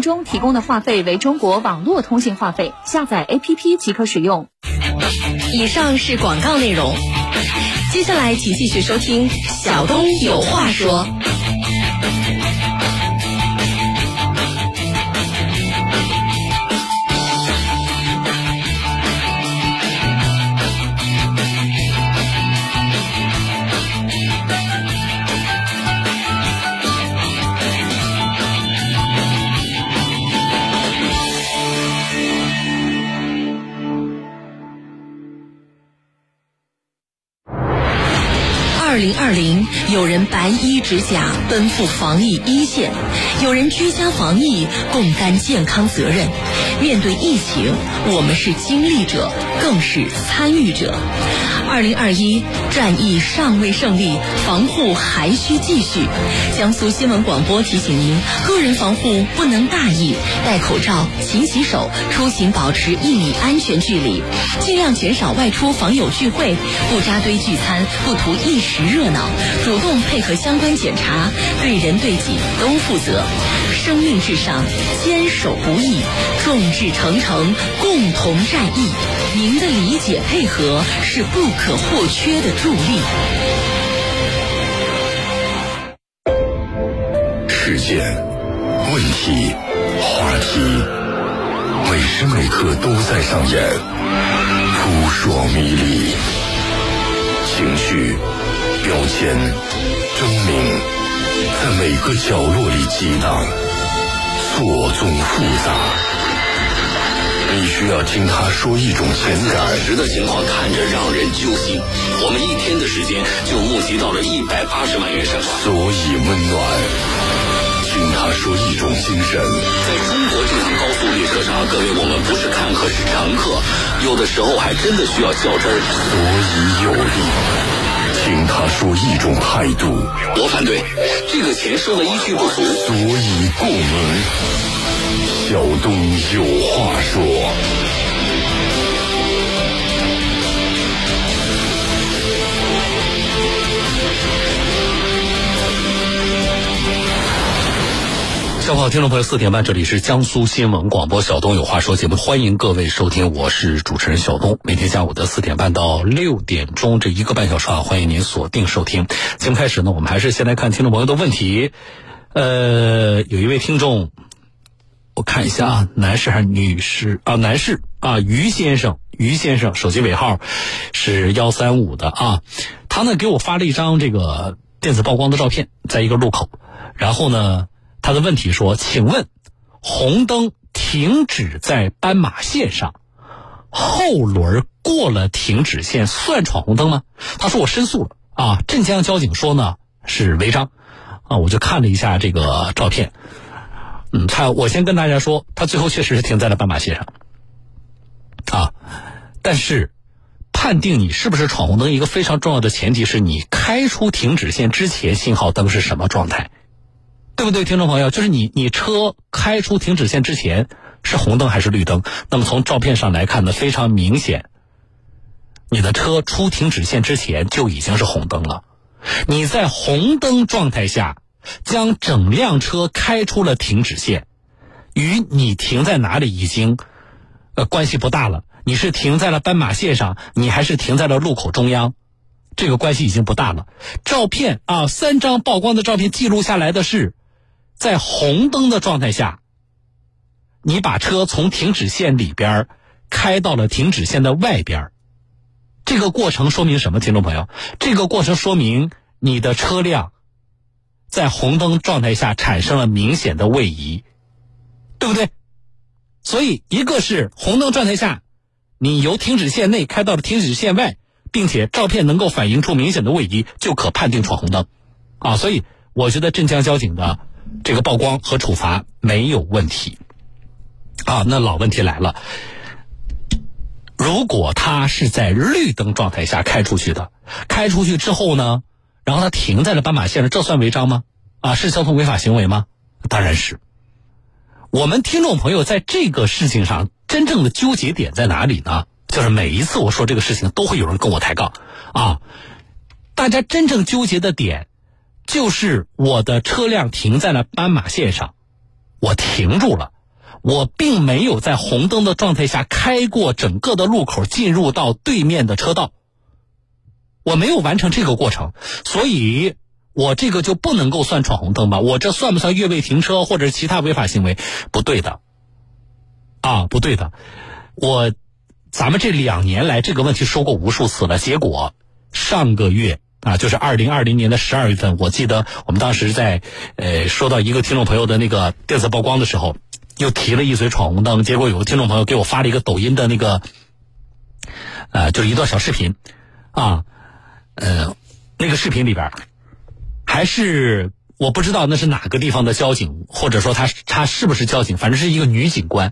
中提供的话费为中国网络通信话费，下载 APP 即可使用。以上是广告内容，接下来请继续收听小东有话说。二零二零，有人白衣执甲奔赴防疫一线，有人居家防疫共担健康责任。面对疫情，我们是经历者，更是参与者。二零二一，战役尚未胜利，防护还需继续。江苏新闻广播提醒您：个人防护不能大意，戴口罩、勤洗手，出行保持一米安全距离，尽量减少外出访友聚会，不扎堆聚餐，不图一时热闹，主动配合相关检查，对人对己都负责。生命至上，坚守不易，众志成城，共同战役。您的理解配合是不可或缺的助力。事件、问题、话题，每时每刻都在上演，扑朔迷离，情绪、标签、争鸣，在每个角落里激荡，错综复杂。你需要听他说一种情感。此时的情况看着让人揪心。我们一天的时间就募集到了一百八十万元善款，所以温暖。听他说一种精神。在中国这趟高速列车上，各位，我们不是看客，是乘客，有的时候还真的需要较真儿。所以有力。听他说一种态度。我反对，这个钱收的依据不足。所以过门。小东有话说。下午好，听众朋友，四点半，这里是江苏新闻广播小东有话说节目，欢迎各位收听，我是主持人小东。每天下午的四点半到六点钟这一个半小时啊，欢迎您锁定收听。节目开始呢，我们还是先来看听众朋友的问题。呃，有一位听众。我看一下啊，男士还是女士啊？男士啊，于先生，于先生，手机尾号是幺三五的啊。他呢给我发了一张这个电子曝光的照片，在一个路口。然后呢，他的问题说：“请问，红灯停止在斑马线上，后轮过了停止线算闯红灯吗？”他说：“我申诉了啊，镇江交警说呢是违章啊。”我就看了一下这个照片。嗯，他我先跟大家说，他最后确实是停在了斑马线上，啊，但是判定你是不是闯红灯，一个非常重要的前提是你开出停止线之前信号灯是什么状态，对不对，听众朋友？就是你你车开出停止线之前是红灯还是绿灯？那么从照片上来看呢，非常明显，你的车出停止线之前就已经是红灯了，你在红灯状态下。将整辆车开出了停止线，与你停在哪里已经，呃，关系不大了。你是停在了斑马线上，你还是停在了路口中央，这个关系已经不大了。照片啊，三张曝光的照片记录下来的是，在红灯的状态下，你把车从停止线里边开到了停止线的外边，这个过程说明什么？听众朋友，这个过程说明你的车辆。在红灯状态下产生了明显的位移，对不对？所以一个是红灯状态下，你由停止线内开到了停止线外，并且照片能够反映出明显的位移，就可判定闯红灯，啊，所以我觉得镇江交警的这个曝光和处罚没有问题，啊，那老问题来了，如果他是在绿灯状态下开出去的，开出去之后呢？然后他停在了斑马线上，这算违章吗？啊，是交通违法行为吗？当然是。我们听众朋友在这个事情上真正的纠结点在哪里呢？就是每一次我说这个事情，都会有人跟我抬杠啊。大家真正纠结的点，就是我的车辆停在了斑马线上，我停住了，我并没有在红灯的状态下开过整个的路口，进入到对面的车道。我没有完成这个过程，所以我这个就不能够算闯红灯吧？我这算不算越位停车或者其他违法行为？不对的，啊，不对的。我，咱们这两年来这个问题说过无数次了，结果上个月啊，就是二零二零年的十二月份，我记得我们当时在呃说到一个听众朋友的那个电子曝光的时候，又提了一嘴闯红灯，结果有个听众朋友给我发了一个抖音的那个，呃，就是一段小视频，啊。呃，那个视频里边，还是我不知道那是哪个地方的交警，或者说他他是不是交警，反正是一个女警官，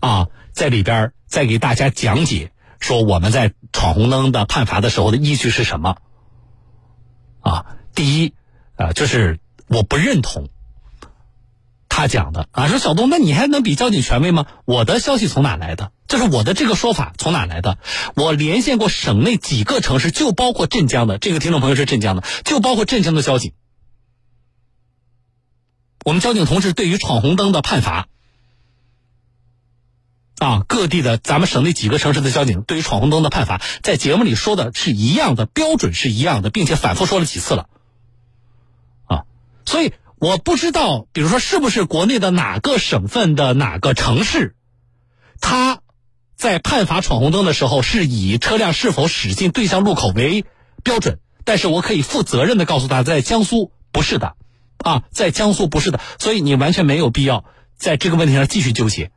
啊，在里边在给大家讲解说我们在闯红灯的判罚的时候的依据是什么。啊，第一，啊，就是我不认同他讲的啊，说小东，那你还能比交警权威吗？我的消息从哪来的？就是我的这个说法从哪来的？我连线过省内几个城市，就包括镇江的这个听众朋友是镇江的，就包括镇江的交警。我们交警同志对于闯红灯的判罚，啊，各地的咱们省内几个城市的交警对于闯红灯的判罚，在节目里说的是一样的，标准是一样的，并且反复说了几次了，啊，所以我不知道，比如说是不是国内的哪个省份的哪个城市，他。在判罚闯红灯的时候，是以车辆是否驶进对向路口为标准。但是我可以负责任的告诉他，在江苏不是的，啊，在江苏不是的。所以你完全没有必要在这个问题上继续纠结。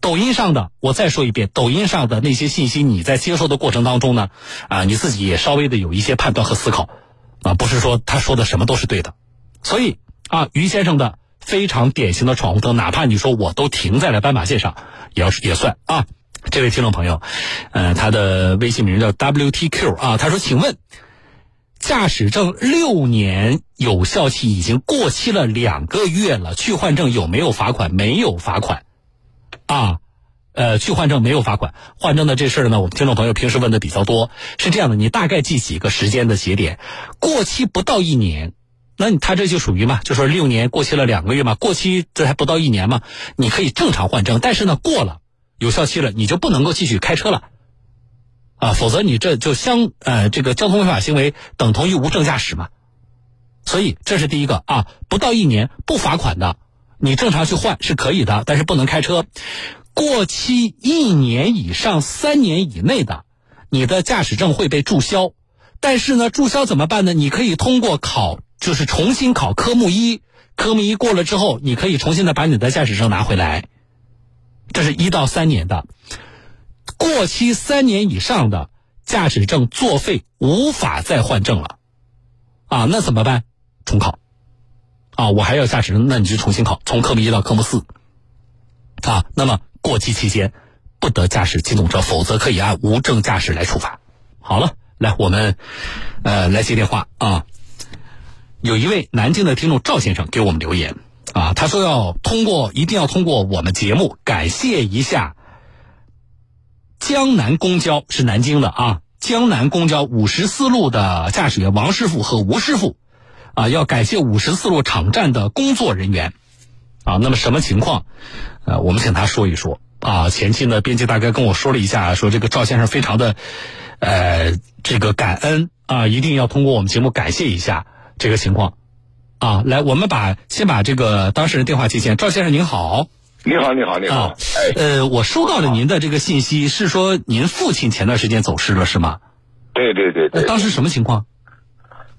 抖音上的，我再说一遍，抖音上的那些信息，你在接受的过程当中呢，啊，你自己也稍微的有一些判断和思考，啊，不是说他说的什么都是对的。所以啊，于先生的非常典型的闯红灯，哪怕你说我都停在了斑马线上，也要也算啊。这位听众朋友，呃，他的微信名叫 WTQ 啊，他说：“请问，驾驶证六年有效期已经过期了两个月了，去换证有没有罚款？没有罚款，啊，呃，去换证没有罚款。换证的这事儿呢，我们听众朋友平时问的比较多，是这样的，你大概记几个时间的节点？过期不到一年，那你他这就属于嘛？就说六年过期了两个月嘛，过期这还不到一年嘛？你可以正常换证，但是呢，过了。”有效期了，你就不能够继续开车了，啊，否则你这就相呃这个交通违法行为等同于无证驾驶嘛。所以这是第一个啊，不到一年不罚款的，你正常去换是可以的，但是不能开车。过期一年以上三年以内的，你的驾驶证会被注销。但是呢，注销怎么办呢？你可以通过考，就是重新考科目一，科目一过了之后，你可以重新的把你的驾驶证拿回来。这是一到三年的，过期三年以上的驾驶证作废，无法再换证了，啊，那怎么办？重考，啊，我还要驾驶证，那你就重新考，从科目一到科目四，啊，那么过期期间不得驾驶机动车，否则可以按无证驾驶来处罚。好了，来我们呃来接电话啊，有一位南京的听众赵先生给我们留言。啊，他说要通过，一定要通过我们节目感谢一下江南公交，是南京的啊，江南公交五十四路的驾驶员王师傅和吴师傅，啊，要感谢五十四路场站的工作人员，啊，那么什么情况？呃，我们请他说一说啊。前期呢，编辑大概跟我说了一下，说这个赵先生非常的，呃，这个感恩啊，一定要通过我们节目感谢一下这个情况。啊，来，我们把先把这个当事人电话接线。赵先生您好，你好，你好，你好。呃，我收到了您的这个信息，是说您父亲前段时间走失了，是吗？对对对对。当时什么情况？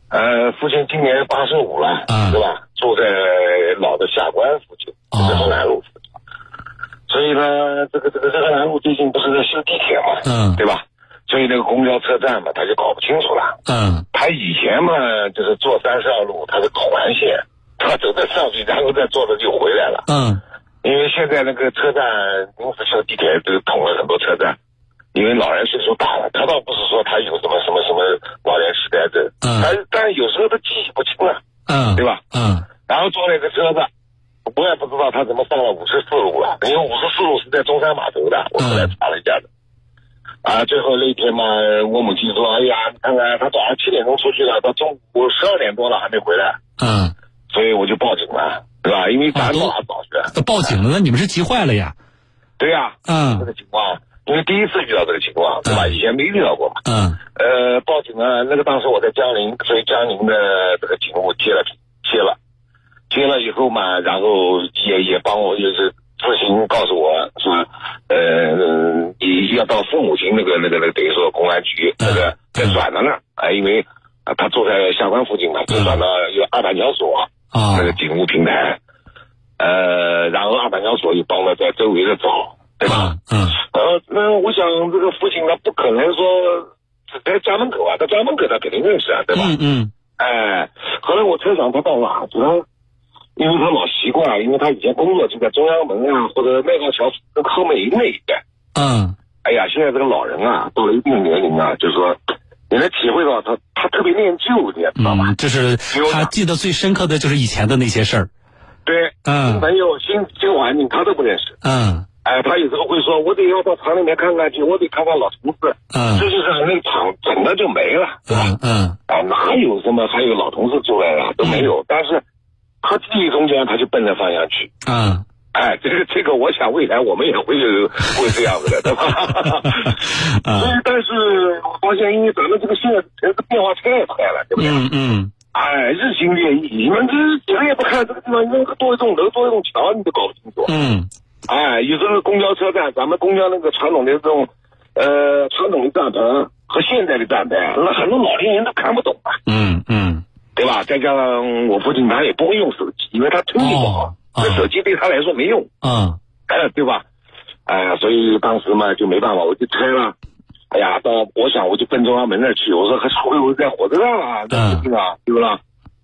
呃，父亲今年八十五了，是吧？住在老的下关附近，热河南路附近。所以呢，这个这个这个南路最近不是在修地铁嘛，嗯，对吧？所以那个公交车站嘛，他就搞不清楚了。嗯，他以前嘛，就是坐三十二路，他是环线，他走在上去，然后再坐着就回来了。嗯，因为现在那个车站临时修地铁都捅了很多车站，因为老人岁数大了，他倒不是说他有什么什么什么老年痴呆症，嗯，但但有时候他记忆不清了，嗯，对吧？嗯，然后坐那个车子，我也不知道他怎么上了五十四路了，因为五十四路是在中山码头的，我后来查了一下的。啊，最后那天嘛，我母亲说：“哎呀，你看看他早上七点钟出去了，到中午十二点多了还没回来。”嗯，所以我就报警了。对吧？因为咱都还早学。报警了，那你们是急坏了呀？对呀，嗯，这个情况，因为第一次遇到这个情况，对吧？以前没遇到过嘛。嗯。呃，报警啊，那个当时我在江宁，所以江宁的这个警务接了接了，接了以后嘛，然后也也帮我就是自行告诉我说，呃，你要到父母亲那个那个那个等于说公安局那个再转的呢，啊，因为啊他住在下关附近嘛，就转到有二板桥所啊那个警务平台，呃，然后二板桥所又帮我在周围的找，对吧？嗯。呃，那我想这个父亲他不可能说。在家门口啊，在家门口他肯定认识啊，对吧？嗯嗯。哎，后来我车长他到哪去了？因为他老习惯，因为他以前工作就在中央门啊，或者迈皋桥后门那一带。嗯。哎呀，现在这个老人啊，到了一定年龄啊，就是说，你能体会到他，他特别念旧，你知道吗？就是他记得最深刻的就是以前的那些事儿。对。嗯。新朋友、新新环境，他都不认识。嗯。哎，他有时候会说：“我得要到厂里面看看去，我得看看老同事。”嗯，实际上那厂整的就没了，对吧？嗯，啊，哪有什么还有老同事出来了都没有。但是他记忆中间他就奔着方向去。嗯，哎，这个这个，我想未来我们也会会这样子的，对吧？所以，但是我发现，因为咱们这个现在这个变化太快了，对不对？嗯嗯。哎，日新月异，你们这几个也不看这个地方，因为多一栋楼，多一栋桥，你都搞不清楚。嗯。哎，有时候公交车站，咱们公交那个传统的这种，呃，传统的站牌和现在的站牌，那很多老年人都看不懂啊。嗯嗯，对吧？再加上我父亲他也不会用手机，因为他听力不好，这手机对他来说没用。嗯，哎，对吧？哎，所以当时嘛就没办法，我就拆了。哎呀，到我想我就奔中央门那儿去，我说还会不会在火车站啊，在附近啊，对不啦？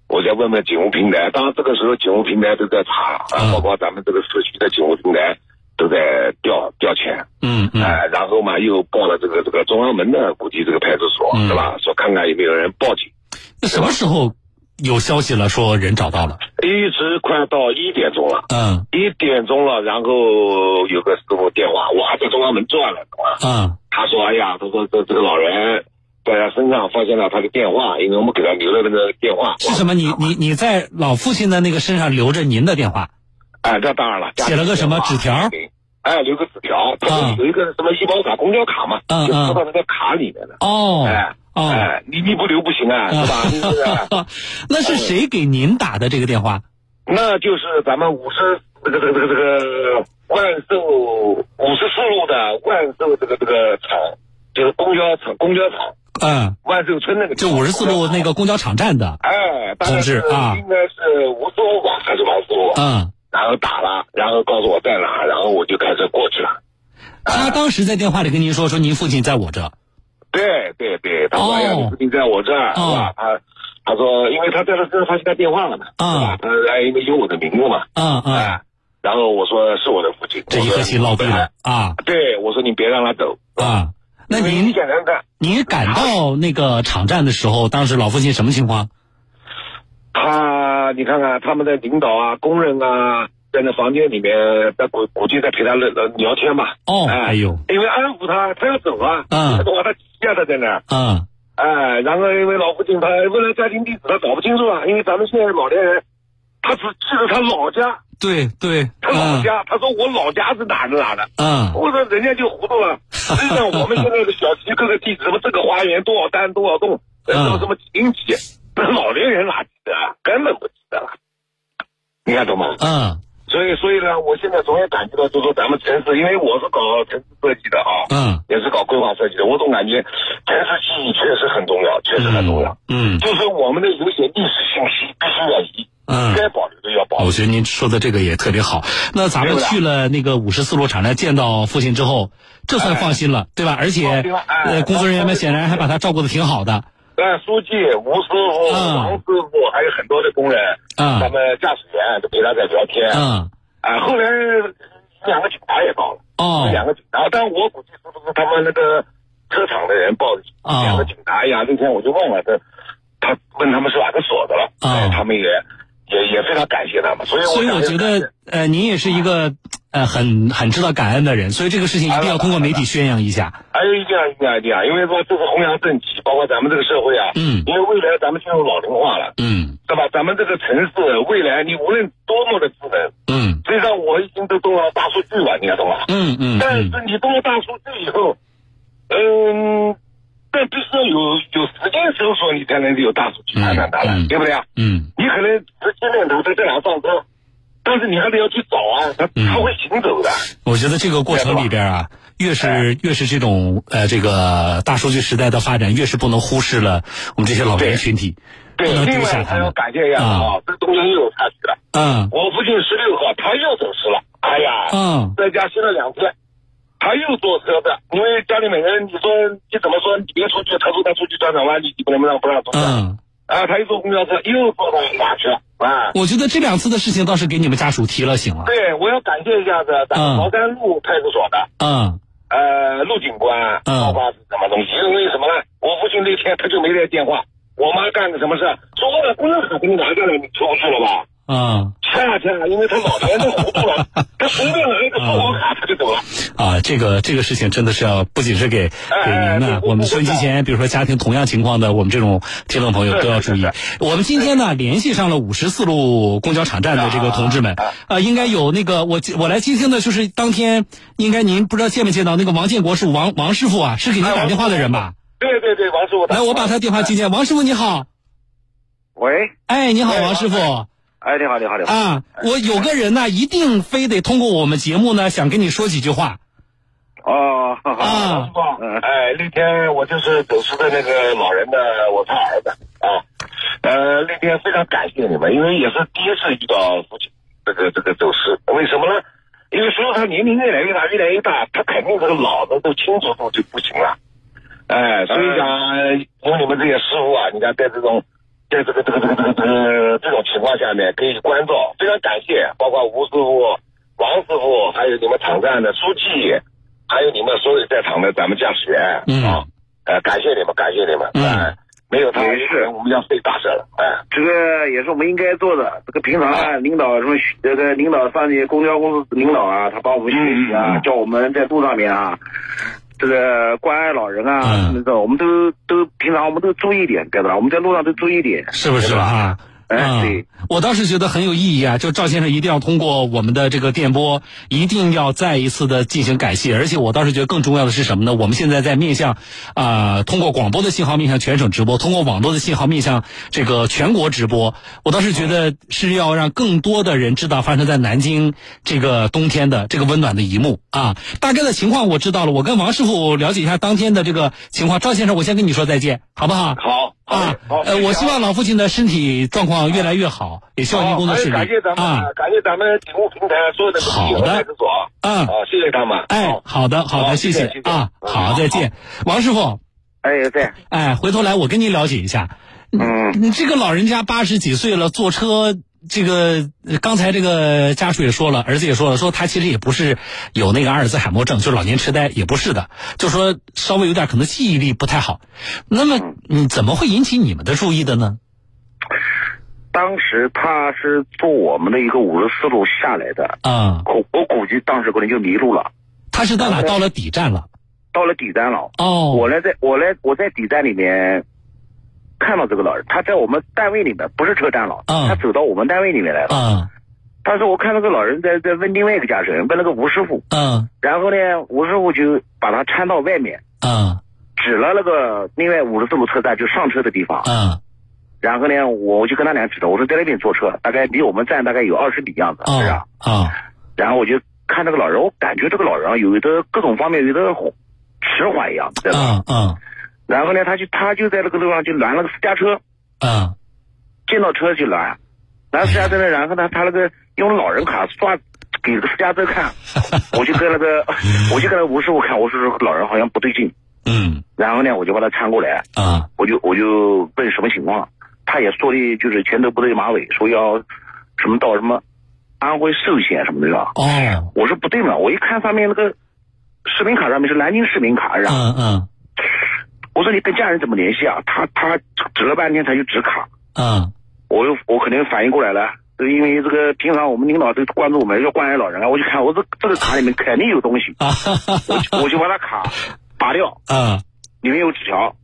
我再问问警务平台，当然这个时候警务平台都在查，啊，包括咱们这个社区的警务平台都在调调遣，嗯嗯，哎，然后嘛又报了这个这个中央门的估计这个派出所，是吧？说看看有没有人报警。那什么时候有消息了？说人找到了？一直快到一点钟了，嗯，一点钟了，然后有个师傅电话，我还在中央门转了，懂吗？嗯，他说：“哎呀，他说这这个老人。”在他身上发现了他的电话，因为我们给他留了那个电话。是什么？你你你在老父亲的那个身上留着您的电话？哎，这当然了。写了个什么纸条？哎，留个纸条，他有一个什么医保卡、公交卡嘛，嗯就放到那个卡里面的。哦，哎，哎，你你不留不行啊，是吧？那是谁给您打的这个电话？那就是咱们五十这个这个这个这个万寿五十四路的万寿这个这个厂，就是公交厂公交厂。嗯，万寿村那个就五十四路那个公交场站的，哎，同志啊，应该是吴师傅吧，还是王师傅？嗯，然后打了，然后告诉我在哪，然后我就开车过去了。他当时在电话里跟您说，说您父亲在我这。对对对，他说哎呀，你父亲在我这儿，是吧？他他说，因为他在他身上发现他电话了嘛，是吧？他哎，因为有我的名字嘛，嗯嗯，哎，然后我说是我的父亲，这一颗心落地了啊。对，我说你别让他走啊。那您您赶到那个场站的时候，当时老父亲什么情况？他，你看看他们的领导啊、工人啊，在那房间里面，在估估计在陪他聊聊天吧。哦，哎呦，因为安抚他，他要走啊。嗯。他说他压他在那儿。嗯。哎，然后因为老父亲他问了家庭地址，他搞不清楚啊，因为咱们现在老年人，他只记得他老家。对对，他老家，他说我老家是哪的哪的，嗯，我说人家就糊涂了。实际上我们现在的小区各个地址，什么这个花园多少单多少栋，什么什么亲戚，那老年人哪记得啊？根本不记得了。你看懂吗？嗯。所以所以呢，我现在总也感觉到，就说咱们城市，因为我是搞城市设计的啊，嗯，也是搞规划设计的，我总感觉城市记忆确实很重要，确实很重要。嗯，就是我们的有些历史信息必须要移。嗯，该保留的要保留。我觉得您说的这个也特别好。那咱们去了那个五十四路厂站，见到父亲之后，这算放心了，对吧？而且，呃，工作人员们显然还把他照顾的挺好的。呃，书记、吴师傅、王师傅，还有很多的工人，嗯，他们驾驶员都陪他在聊天。嗯，啊，后来两个警察也到了。哦，两个警察，但我估计是不是他们那个车厂的人报的？两个警察，哎呀，那天我就问了，他他问他们是哪个所的了。啊，他们也。也也非常感谢他们，所以所以我觉得，呃，您也是一个呃很很知道感恩的人，所以这个事情一定要通过媒体宣扬一下。哎，一定要一定要一定要，因为说这是弘扬正气，包括咱们这个社会啊，嗯，因为未来咱们进入老龄化了，嗯，对吧？咱们这个城市未来，你无论多么的智能，嗯，实际上我已经都动了大数据了，你懂吧？嗯嗯。但是你动了大数据以后，嗯，但必须要有有时间搜索，你才能有大数据判断它了，对不对啊？嗯。你可能直接念头在这两上车，但是你还得要去找啊，它它会行走的。我觉得这个过程里边啊。越是越是这种呃这个大数据时代的发展，越是不能忽视了我们这些老年群体，不能丢下他们。感谢一下啊，这中间又有插曲了。嗯，我父亲十六号他又走失了，哎呀，嗯，在家歇了两天，他又坐车的，因为家里每个人，你说你怎么说你别出去，他说他出去转转弯，你不能不让不让出去。嗯，啊，他又坐公交车，又坐到哪去了？啊，我觉得这两次的事情倒是给你们家属提了醒了。对，我要感谢一下子咱们茅山路派出所的。嗯。呃，陆警官，包括是什么东西？因为什么呢？我父亲那天他就没来电话，我妈干的什么事？说我把公交卡给你拿下来，你出不去了吧？啊，恰恰因为他老年都糊涂了，他随便拿一个收款卡他就走了。啊，这个这个事情真的是要不仅是给给您呢，我们收音机前，比如说家庭同样情况的，我们这种听众朋友都要注意。我们今天呢联系上了五十四路公交场站的这个同志们，啊，应该有那个我我来接听的就是当天应该您不知道见没见到那个王建国是王王师傅啊，是给您打电话的人吧？对对对，王师傅。来，我把他电话接进来。王师傅你好。喂。哎，你好，王师傅。哎，你好，你好，你好啊！我有个人呢，一定非得通过我们节目呢，想跟你说几句话。哦，啊，哎，那天我就是走失的那个老人的，我他儿子啊。呃，那天非常感谢你们，因为也是第一次遇到父亲这个这个走失。为什么呢？因为随着他年龄越来越大，越来越大，他肯定这个脑子都清楚度就不行了。哎，所以讲，因为你们这些师傅啊，你看在这种。在这个这个这个这个这个这种情况下面，可以关照，非常感谢，包括吴师傅、王师傅，还有你们场站的书记，还有你们所有在场的咱们驾驶员，啊，呃，感谢你们，感谢你们，嗯，没有他们是我们要费大事了，哎，这个也是我们应该做的。这个平常啊，领导什么，这个领导上去公交公司领导啊，他帮我们学习啊，叫我们在路上面啊。这个关爱老人啊，那个我们都都平常我们都注意点，对吧？我们在路上都注意点，是不是啊？哎，对，我倒是觉得很有意义啊！就赵先生一定要通过我们的这个电波，一定要再一次的进行感谢。而且我倒是觉得更重要的是什么呢？我们现在在面向啊，通过广播的信号面向全省直播，通过网络的信号面向这个全国直播。我倒是觉得是要让更多的人知道发生在南京这个冬天的这个温暖的一幕啊！大概的情况我知道了，我跟王师傅了解一下当天的这个情况。赵先生，我先跟你说再见，好不好？好。啊，呃，我希望老父亲的身体状况越来越好，也希望您工作顺利。感谢咱们，感谢咱们警务平台所有的好的，嗯，好，谢谢他们。哎，好的，好的，谢谢啊，好，再见，王师傅。哎，对。哎，回头来我跟您了解一下。嗯，你这个老人家八十几岁了，坐车。这个刚才这个家属也说了，儿子也说了，说他其实也不是有那个阿尔兹海默症，就是老年痴呆，也不是的，就说稍微有点可能记忆力不太好。那么，嗯，怎么会引起你们的注意的呢？当时他是坐我们的一个五十四路下来的，啊，我我估计当时可能就迷路了。他是到哪？到了底站了。到了底站了。哦。我来在，我来我在底站里面。看到这个老人，他在我们单位里面，不是车站了，他走到我们单位里面来了。嗯，他说我看那个老人在在问另外一个驾驶员，问那个吴师傅。嗯，然后呢，吴师傅就把他搀到外面。嗯，指了那个另外五十四路车站就上车的地方。嗯，然后呢，我就跟他俩指着，我说在那边坐车，大概离我们站大概有二十米样子，是啊。啊，然后我就看那个老人，我感觉这个老人有的各种方面有的迟缓一样，对吧？嗯嗯。然后呢，他就他就在那个路上就拦了个私家车，嗯，见到车就拦，拦私家车呢，然后呢，他那个用老人卡刷给这个私家车看，我就跟那个我就跟那吴师傅看，我说老人好像不对劲，嗯，然后呢，我就把他搀过来，啊，我就我就问什么情况，他也说的就是前头不对马尾，说要什么到什么安徽寿县什么的，是吧？哦，我说不对嘛，我一看上面那个市民卡上面是南京市民卡，是吧？嗯嗯。我说你跟家人怎么联系啊？他他指了半天，他就指卡。嗯，我又我可能反应过来了，因为这个平常我们领导都关注我们要关爱老人啊，我就看我这这个卡里面肯定有东西，我我就把他卡拔掉。嗯，里面有纸条。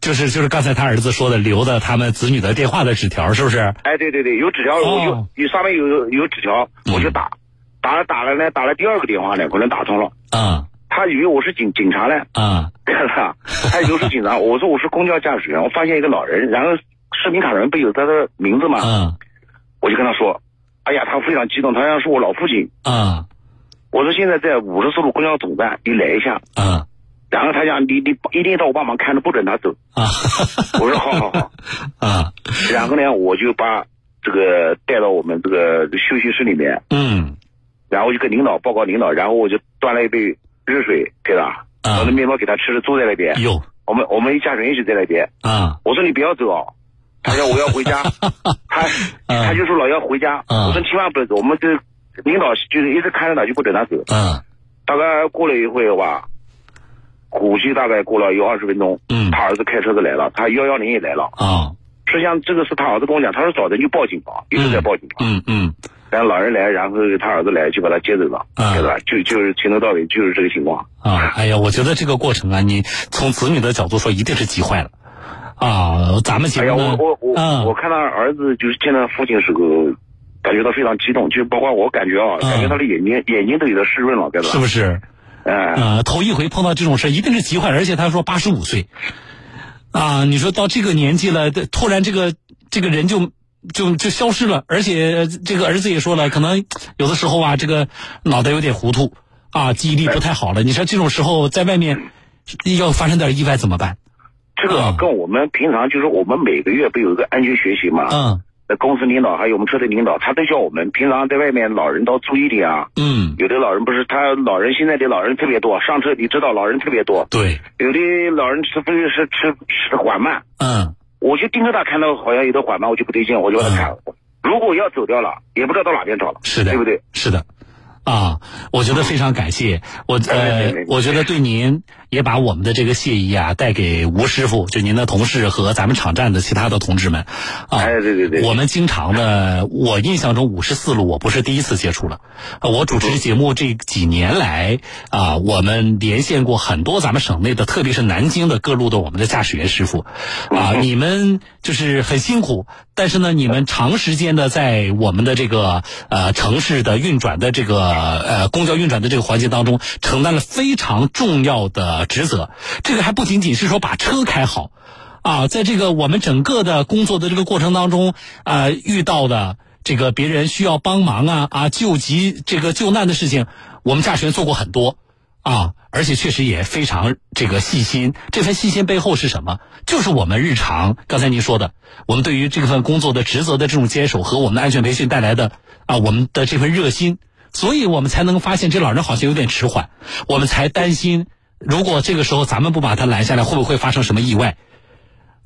就是就是刚才他儿子说的，留的他们子女的电话的纸条，是不是？哎，对对对，有纸条，我就有上面有有纸条，我就打，打了打了呢，打了第二个电话呢，可能打通了。啊。他以为我是警警察呢。啊。看他，他以为是警察。我说我是公交驾驶员，我发现一个老人，然后视频卡上不有他的名字吗？嗯。我就跟他说，哎呀，他非常激动，他像是我老父亲。啊。我说现在在五十四路公交总站，你来一下。啊。然后他讲你你一定到我帮忙看着，不准他走啊！我说好好好啊。然后呢，我就把这个带到我们这个休息室里面，嗯，然后就跟领导报告领导，然后我就端了一杯热水给他，我的面包给他吃，坐在那边。有，我们我们一家人一直在那边啊。我说你不要走，他说我要回家，他 他就说老要回家。我说千万不能走，我们这领导就是一直看着他，就不准他走。嗯，大概过了一会儿吧。估计大概过了有二十分钟，嗯，他儿子开车子来了，他幺幺零也来了啊。实际上这个是他儿子跟我讲，他说早晨就报警了，一直在报警。嗯嗯。然后老人来，然后他儿子来就把他接走了，对吧？就就是从头到尾就是这个情况啊。哎呀，我觉得这个过程啊，你从子女的角度说，一定是急坏了啊。咱们哎呀，我我我我看到儿子就是见到父亲时候，感觉到非常激动，就包括我感觉啊，感觉他的眼睛眼睛都有点湿润了，对吧？是不是？呃，头一回碰到这种事，一定是急坏了。而且他说八十五岁，啊，你说到这个年纪了，突然这个这个人就就就消失了。而且这个儿子也说了，可能有的时候啊，这个脑袋有点糊涂，啊，记忆力不太好了。你说这种时候在外面要发生点意外怎么办？这个跟我们平常就是我们每个月不有一个安全学习嘛？嗯。那公司领导还有我们车队领导，他都叫我们平常在外面老人都注意点啊。嗯。有的老人不是他老人现在的老人特别多，上车你知道老人特别多。对。有的老人吃不是吃吃的缓慢。嗯。我就盯着他，看到好像有点缓慢，我就不对劲，我就把他看。如果要走掉了，也不知道到哪边找了。是的。对不对？是的。啊，我觉得非常感谢我呃，我觉得对您也把我们的这个谢意啊带给吴师傅，就您的同事和咱们场站的其他的同志们啊。哎，对对对。我们经常的，我印象中五十四路我不是第一次接触了，我主持节目这几年来啊，我们连线过很多咱们省内的，特别是南京的各路的我们的驾驶员师傅啊，你们就是很辛苦，但是呢，你们长时间的在我们的这个呃城市的运转的这个。呃呃，公交运转的这个环节当中，承担了非常重要的职责。这个还不仅仅是说把车开好，啊，在这个我们整个的工作的这个过程当中，啊，遇到的这个别人需要帮忙啊啊救急这个救难的事情，我们驾驶员做过很多啊，而且确实也非常这个细心。这份细心背后是什么？就是我们日常刚才您说的，我们对于这份工作的职责的这种坚守和我们的安全培训带来的啊，我们的这份热心。所以我们才能发现这老人好像有点迟缓，我们才担心，如果这个时候咱们不把他拦下来，会不会发生什么意外？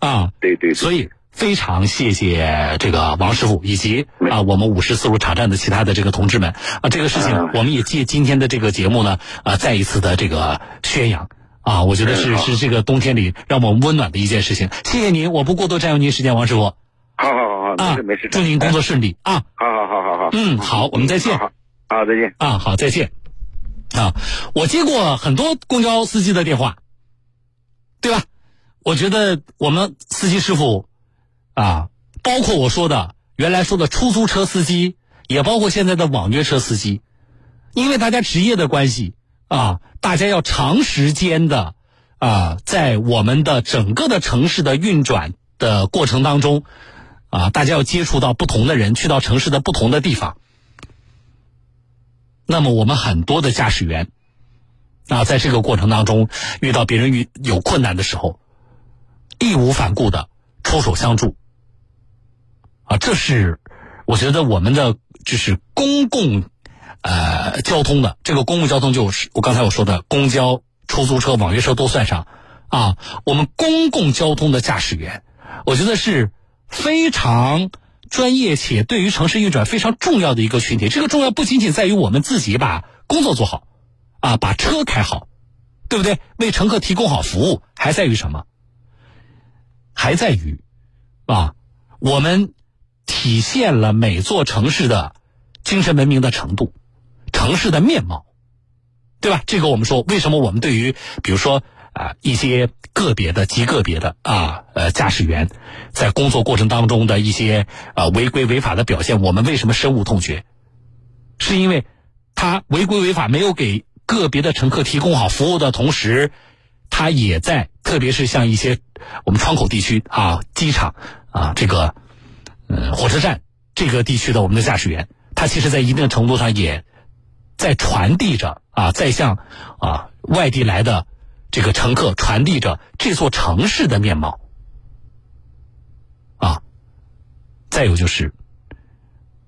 啊，对对。所以非常谢谢这个王师傅以及啊我们五十四路场站的其他的这个同志们啊，这个事情我们也借今天的这个节目呢啊再一次的这个宣扬啊，我觉得是是这个冬天里让我们温暖的一件事情。谢谢您，我不过多占用您时间，王师傅。好好好好，没事没事。祝您工作顺利啊！好好好好好。嗯，好，我们再见。好，好再见。啊，好，再见。啊，我接过很多公交司机的电话，对吧？我觉得我们司机师傅，啊，包括我说的原来说的出租车司机，也包括现在的网约车司机，因为大家职业的关系啊，大家要长时间的啊，在我们的整个的城市的运转的过程当中，啊，大家要接触到不同的人，去到城市的不同的地方。那么我们很多的驾驶员啊，在这个过程当中遇到别人遇有困难的时候，义无反顾的出手相助啊，这是我觉得我们的就是公共呃交通的这个公共交通，就是我刚才我说的公交、出租车、网约车都算上啊，我们公共交通的驾驶员，我觉得是非常。专业且对于城市运转非常重要的一个群体，这个重要不仅仅在于我们自己把工作做好，啊，把车开好，对不对？为乘客提供好服务，还在于什么？还在于，啊，我们体现了每座城市的精神文明的程度，城市的面貌，对吧？这个我们说，为什么我们对于比如说啊一些个别的极个别的啊呃驾驶员在工作过程当中的一些啊违规违法的表现，我们为什么深恶痛绝？是因为他违规违法没有给个别的乘客提供好服务的同时，他也在特别是像一些我们窗口地区啊机场啊这个嗯火车站这个地区的我们的驾驶员，他其实在一定程度上也在传递着啊在向啊外地来的这个乘客传递着这座城市的面貌啊。再有就是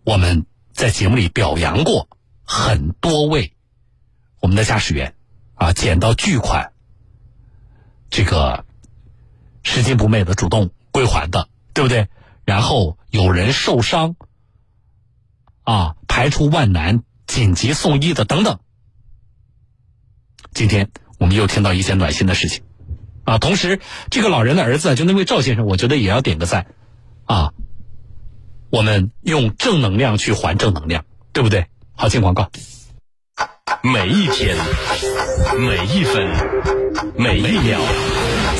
我们。在节目里表扬过很多位我们的驾驶员啊，捡到巨款，这个拾金不昧的主动归还的，对不对？然后有人受伤啊，排除万难紧急送医的等等。今天我们又听到一些暖心的事情啊，同时这个老人的儿子就那位赵先生，我觉得也要点个赞啊。我们用正能量去还正能量，对不对？好，进广告。每一天，每一分，每一秒，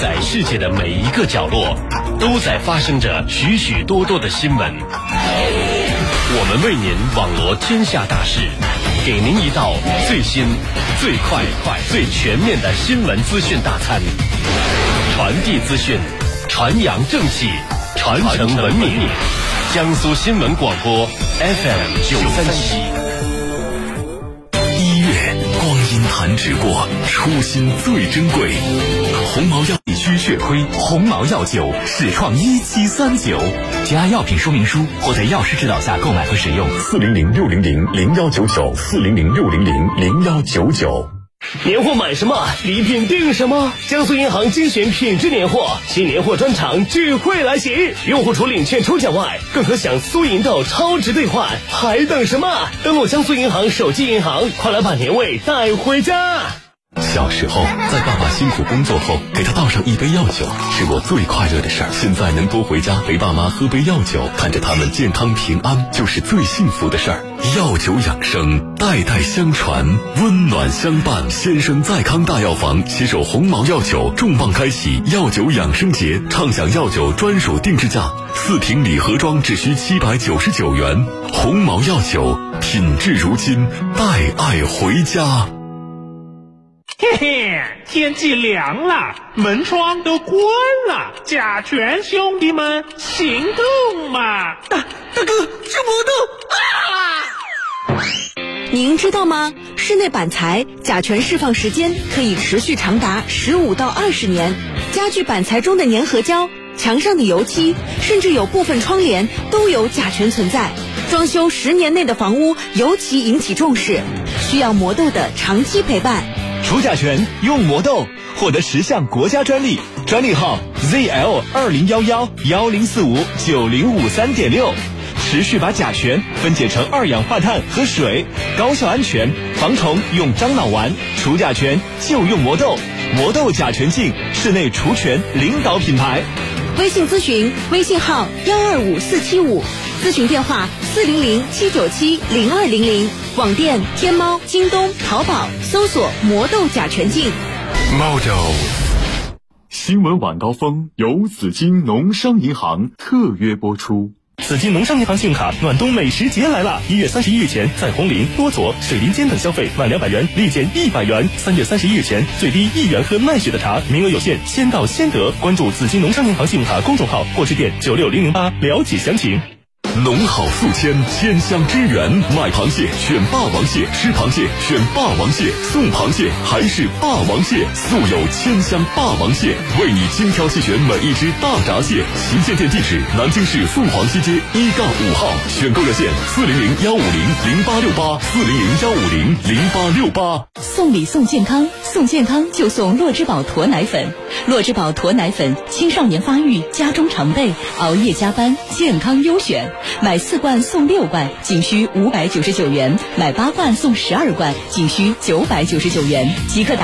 在世界的每一个角落，都在发生着许许多多的新闻。我们为您网罗天下大事，给您一道最新、最快、快、最全面的新闻资讯大餐，传递资讯，传扬正气，传承文明。江苏新闻广播 FM 九三七，光阴弹指过，初心最珍贵。鸿茅药需血亏，鸿茅药酒始创一七三九。加药品说明书或在药师指导下购买和使用。四零零六零零零幺九九，四零零六零零零幺九九。年货买什么，礼品定什么。江苏银行精选品质年货，新年货专场聚会来袭！用户除领券抽奖外，更可享苏银豆超值兑换，还等什么？登录江苏银行手机银行，快来把年味带回家！小时候，在爸爸辛苦工作后，给他倒上一杯药酒，是我最快乐的事儿。现在能多回家陪爸妈喝杯药酒，看着他们健康平安，就是最幸福的事儿。药酒养生，代代相传，温暖相伴。先生在康大药房携手鸿茅药酒，重磅开启药酒养生节，畅享药酒专属定制价，四瓶礼盒装只需七百九十九元。鸿茅药酒，品质如金，带爱回家。嘿嘿，天气凉了，门窗都关了。甲醛兄弟们，行动嘛！大大哥，是魔豆啊！您知道吗？室内板材甲醛释放时间可以持续长达十五到二十年，家具板材中的粘合胶、墙上的油漆，甚至有部分窗帘都有甲醛存在。装修十年内的房屋尤其引起重视，需要魔豆的长期陪伴。除甲醛用魔豆，获得十项国家专利，专利号 ZL 二零幺幺幺零四五九零五三点六，持续把甲醛分解成二氧化碳和水，高效安全，防虫用樟脑丸，除甲醛就用魔豆，魔豆甲醛净室内除醛领导品牌。微信咨询微信号幺二五四七五，咨询电话四零零七九七零二零零。网店、天猫、京东、淘宝搜索“魔豆甲醛净”。猫豆。新闻晚高峰由紫金农商银行特约播出。紫金农商银行信用卡暖冬美食节来了！一月三十一日前，在红林、多佐、水林间等消费满两百元立减一百元。三月三十一日前，最低一元喝奈雪的茶，名额有限，先到先得。关注紫金农商银行信用卡公众号或致电九六零零八了解详情。农好宿迁，千香之源。买螃蟹选霸王蟹，吃螃蟹选霸王蟹，送螃蟹还是霸王蟹。素有千香霸王蟹，为你精挑细选每一只大闸蟹。旗舰店地址：南京市凤凰西街一杠五号。选购热线：四零零幺五零零八六八，四零零幺五零零八六八。送礼送健康，送健康就送乐之宝驼奶粉。乐之宝驼奶粉，青少年发育、家中常备，熬夜加班健康优选。买四罐送六罐，仅需五百九十九元；买八罐送十二罐，仅需九百九十九元。即刻打。